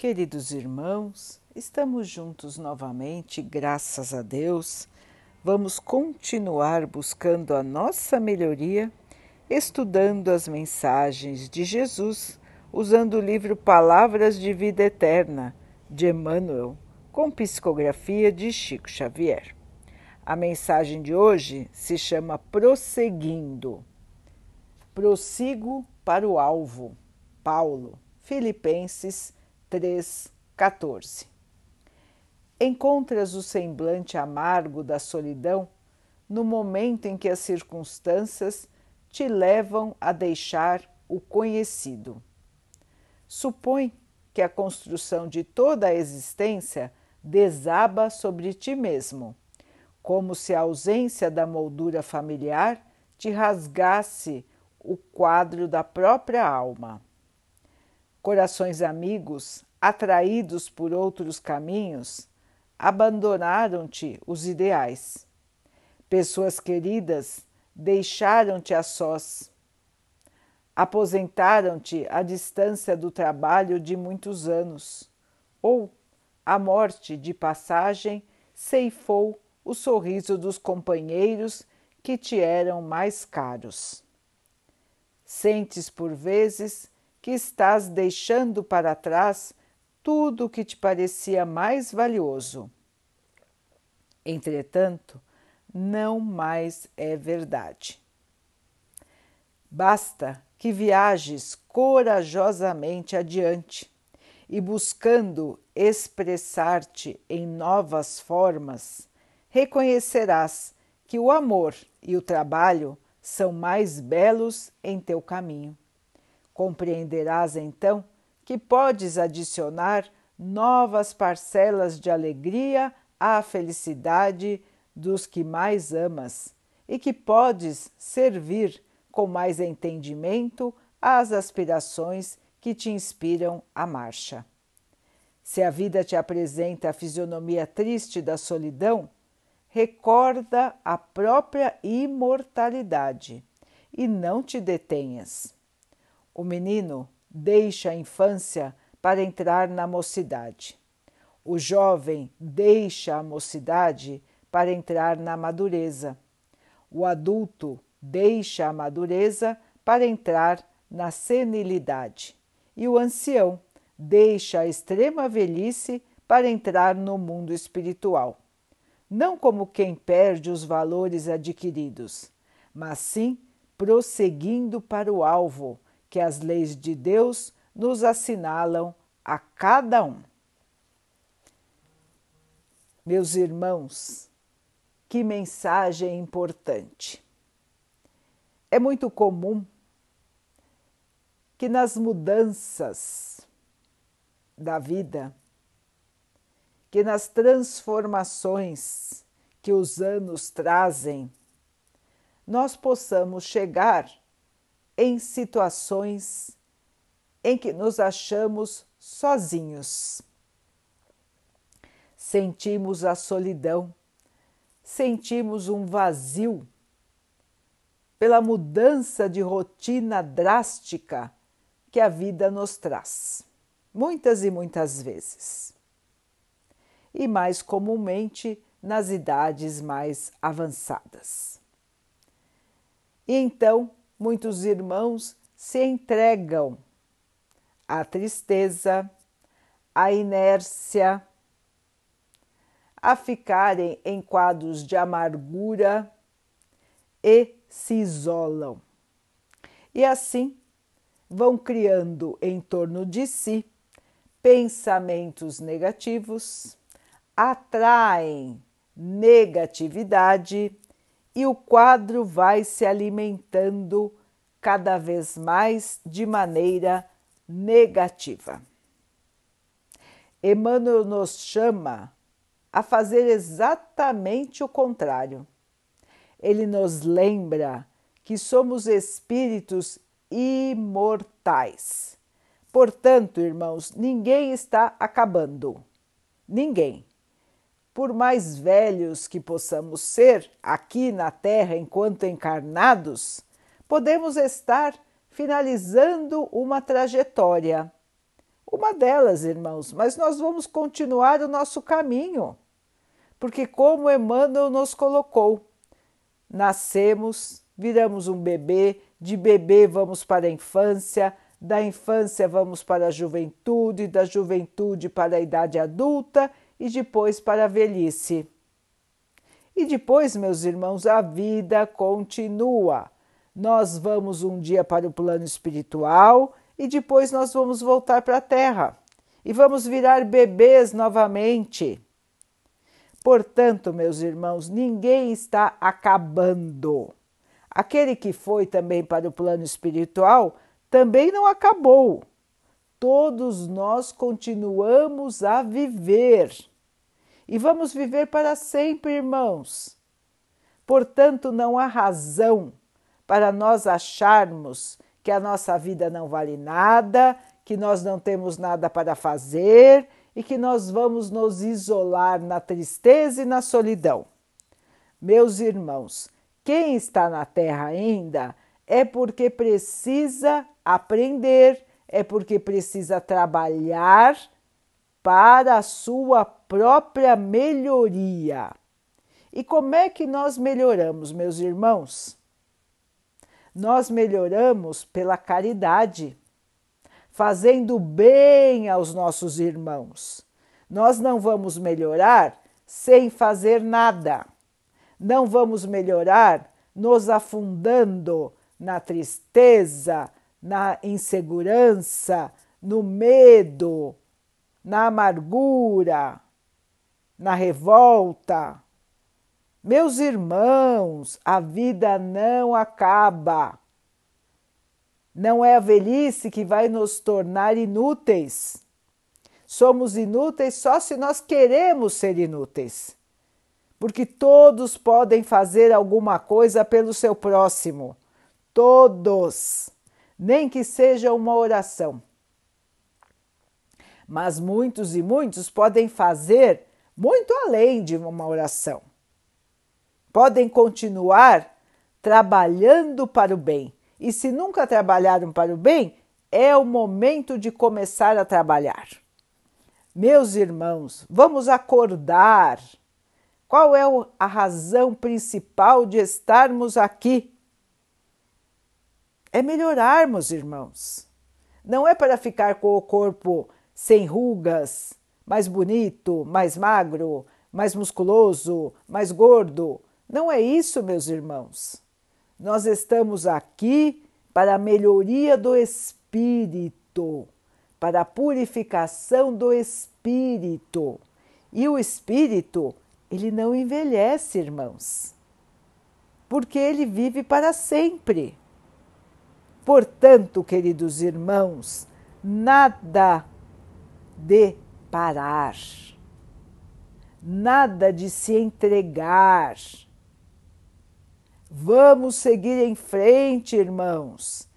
Queridos irmãos, estamos juntos novamente, graças a Deus. Vamos continuar buscando a nossa melhoria, estudando as mensagens de Jesus, usando o livro Palavras de Vida Eterna, de Emmanuel, com psicografia de Chico Xavier. A mensagem de hoje se chama Prosseguindo. Prossigo para o alvo. Paulo, Filipenses 3,14. Encontras o semblante amargo da solidão no momento em que as circunstâncias te levam a deixar o conhecido. Supõe que a construção de toda a existência desaba sobre ti mesmo, como se a ausência da moldura familiar te rasgasse o quadro da própria alma. Corações amigos, atraídos por outros caminhos, abandonaram-te os ideais. Pessoas queridas deixaram-te a sós. Aposentaram-te à distância do trabalho de muitos anos, ou a morte de passagem ceifou o sorriso dos companheiros que te eram mais caros. Sentes por vezes que estás deixando para trás tudo o que te parecia mais valioso. Entretanto, não mais é verdade. Basta que viajes corajosamente adiante e, buscando expressar-te em novas formas, reconhecerás que o amor e o trabalho são mais belos em teu caminho. Compreenderás então que podes adicionar novas parcelas de alegria à felicidade dos que mais amas e que podes servir com mais entendimento às aspirações que te inspiram a marcha. Se a vida te apresenta a fisionomia triste da solidão, recorda a própria imortalidade e não te detenhas. O menino deixa a infância para entrar na mocidade. O jovem deixa a mocidade para entrar na madureza. O adulto deixa a madureza para entrar na senilidade. E o ancião deixa a extrema velhice para entrar no mundo espiritual. Não como quem perde os valores adquiridos, mas sim prosseguindo para o alvo que as leis de Deus nos assinalam a cada um. Meus irmãos, que mensagem importante! É muito comum que nas mudanças da vida, que nas transformações que os anos trazem, nós possamos chegar em situações em que nos achamos sozinhos. Sentimos a solidão, sentimos um vazio pela mudança de rotina drástica que a vida nos traz, muitas e muitas vezes. E mais comumente nas idades mais avançadas. E então muitos irmãos se entregam à tristeza, à inércia, a ficarem em quadros de amargura e se isolam. E assim vão criando em torno de si pensamentos negativos, atraem negatividade e o quadro vai se alimentando cada vez mais de maneira negativa. Emmanuel nos chama a fazer exatamente o contrário. Ele nos lembra que somos espíritos imortais. Portanto, irmãos, ninguém está acabando. Ninguém por mais velhos que possamos ser aqui na Terra enquanto encarnados, podemos estar finalizando uma trajetória, Uma delas, irmãos, mas nós vamos continuar o nosso caminho, porque, como Emmanuel nos colocou, nascemos, viramos um bebê, de bebê vamos para a infância, da infância vamos para a juventude, da juventude para a idade adulta e depois para a velhice. E depois, meus irmãos, a vida continua. Nós vamos um dia para o plano espiritual e depois nós vamos voltar para a Terra e vamos virar bebês novamente. Portanto, meus irmãos, ninguém está acabando. Aquele que foi também para o plano espiritual também não acabou. Todos nós continuamos a viver e vamos viver para sempre, irmãos. Portanto, não há razão para nós acharmos que a nossa vida não vale nada, que nós não temos nada para fazer e que nós vamos nos isolar na tristeza e na solidão. Meus irmãos, quem está na terra ainda é porque precisa aprender, é porque precisa trabalhar para a sua própria melhoria. E como é que nós melhoramos, meus irmãos? Nós melhoramos pela caridade, fazendo bem aos nossos irmãos. Nós não vamos melhorar sem fazer nada. Não vamos melhorar nos afundando na tristeza, na insegurança, no medo, na amargura, na revolta. Meus irmãos, a vida não acaba. Não é a velhice que vai nos tornar inúteis. Somos inúteis só se nós queremos ser inúteis. Porque todos podem fazer alguma coisa pelo seu próximo. Todos. Nem que seja uma oração. Mas muitos e muitos podem fazer muito além de uma oração podem continuar trabalhando para o bem. E se nunca trabalharam para o bem, é o momento de começar a trabalhar. Meus irmãos, vamos acordar. Qual é a razão principal de estarmos aqui? É melhorarmos, irmãos. Não é para ficar com o corpo sem rugas, mais bonito, mais magro, mais musculoso, mais gordo. Não é isso, meus irmãos. Nós estamos aqui para a melhoria do espírito, para a purificação do espírito. E o espírito, ele não envelhece, irmãos, porque ele vive para sempre. Portanto, queridos irmãos, nada de parar, nada de se entregar Vamos seguir em frente, irmãos.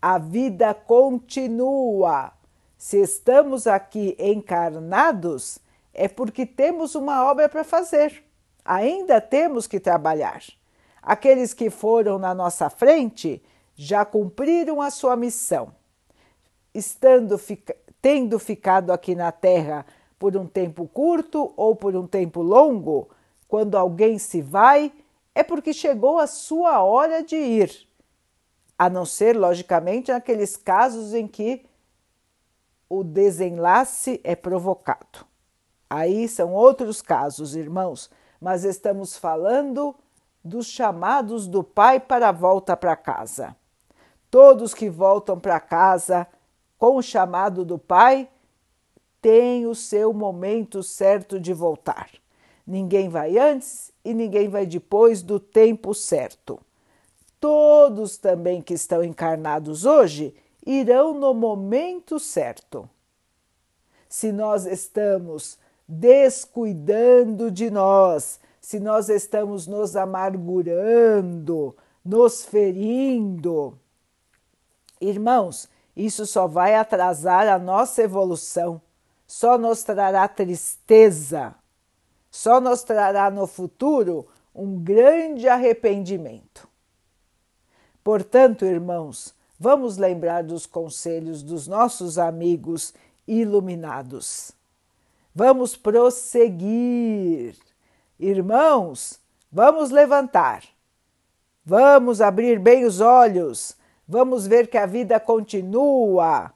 A vida continua. Se estamos aqui encarnados, é porque temos uma obra para fazer. Ainda temos que trabalhar. Aqueles que foram na nossa frente já cumpriram a sua missão. Estando tendo ficado aqui na Terra por um tempo curto ou por um tempo longo, quando alguém se vai, é porque chegou a sua hora de ir, a não ser, logicamente, naqueles casos em que o desenlace é provocado. Aí são outros casos, irmãos, mas estamos falando dos chamados do pai para a volta para casa. Todos que voltam para casa com o chamado do pai têm o seu momento certo de voltar. Ninguém vai antes e ninguém vai depois do tempo certo. Todos também que estão encarnados hoje irão no momento certo. Se nós estamos descuidando de nós, se nós estamos nos amargurando, nos ferindo, irmãos, isso só vai atrasar a nossa evolução, só nos trará tristeza só nos trará no futuro um grande arrependimento. Portanto, irmãos, vamos lembrar dos conselhos dos nossos amigos iluminados. Vamos prosseguir. Irmãos, vamos levantar. Vamos abrir bem os olhos. Vamos ver que a vida continua.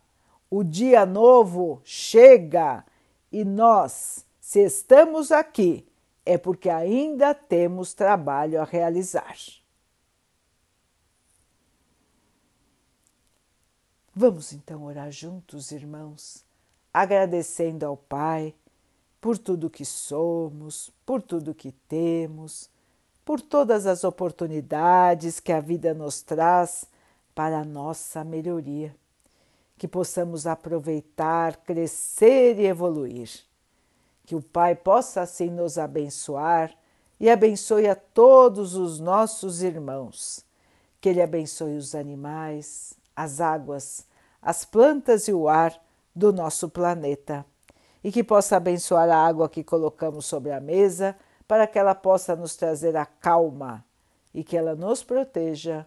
O dia novo chega e nós, se estamos aqui, é porque ainda temos trabalho a realizar. Vamos então orar juntos, irmãos, agradecendo ao Pai por tudo que somos, por tudo que temos, por todas as oportunidades que a vida nos traz para a nossa melhoria, que possamos aproveitar, crescer e evoluir. Que o Pai possa assim nos abençoar e abençoe a todos os nossos irmãos. Que Ele abençoe os animais, as águas, as plantas e o ar do nosso planeta. E que possa abençoar a água que colocamos sobre a mesa, para que ela possa nos trazer a calma e que ela nos proteja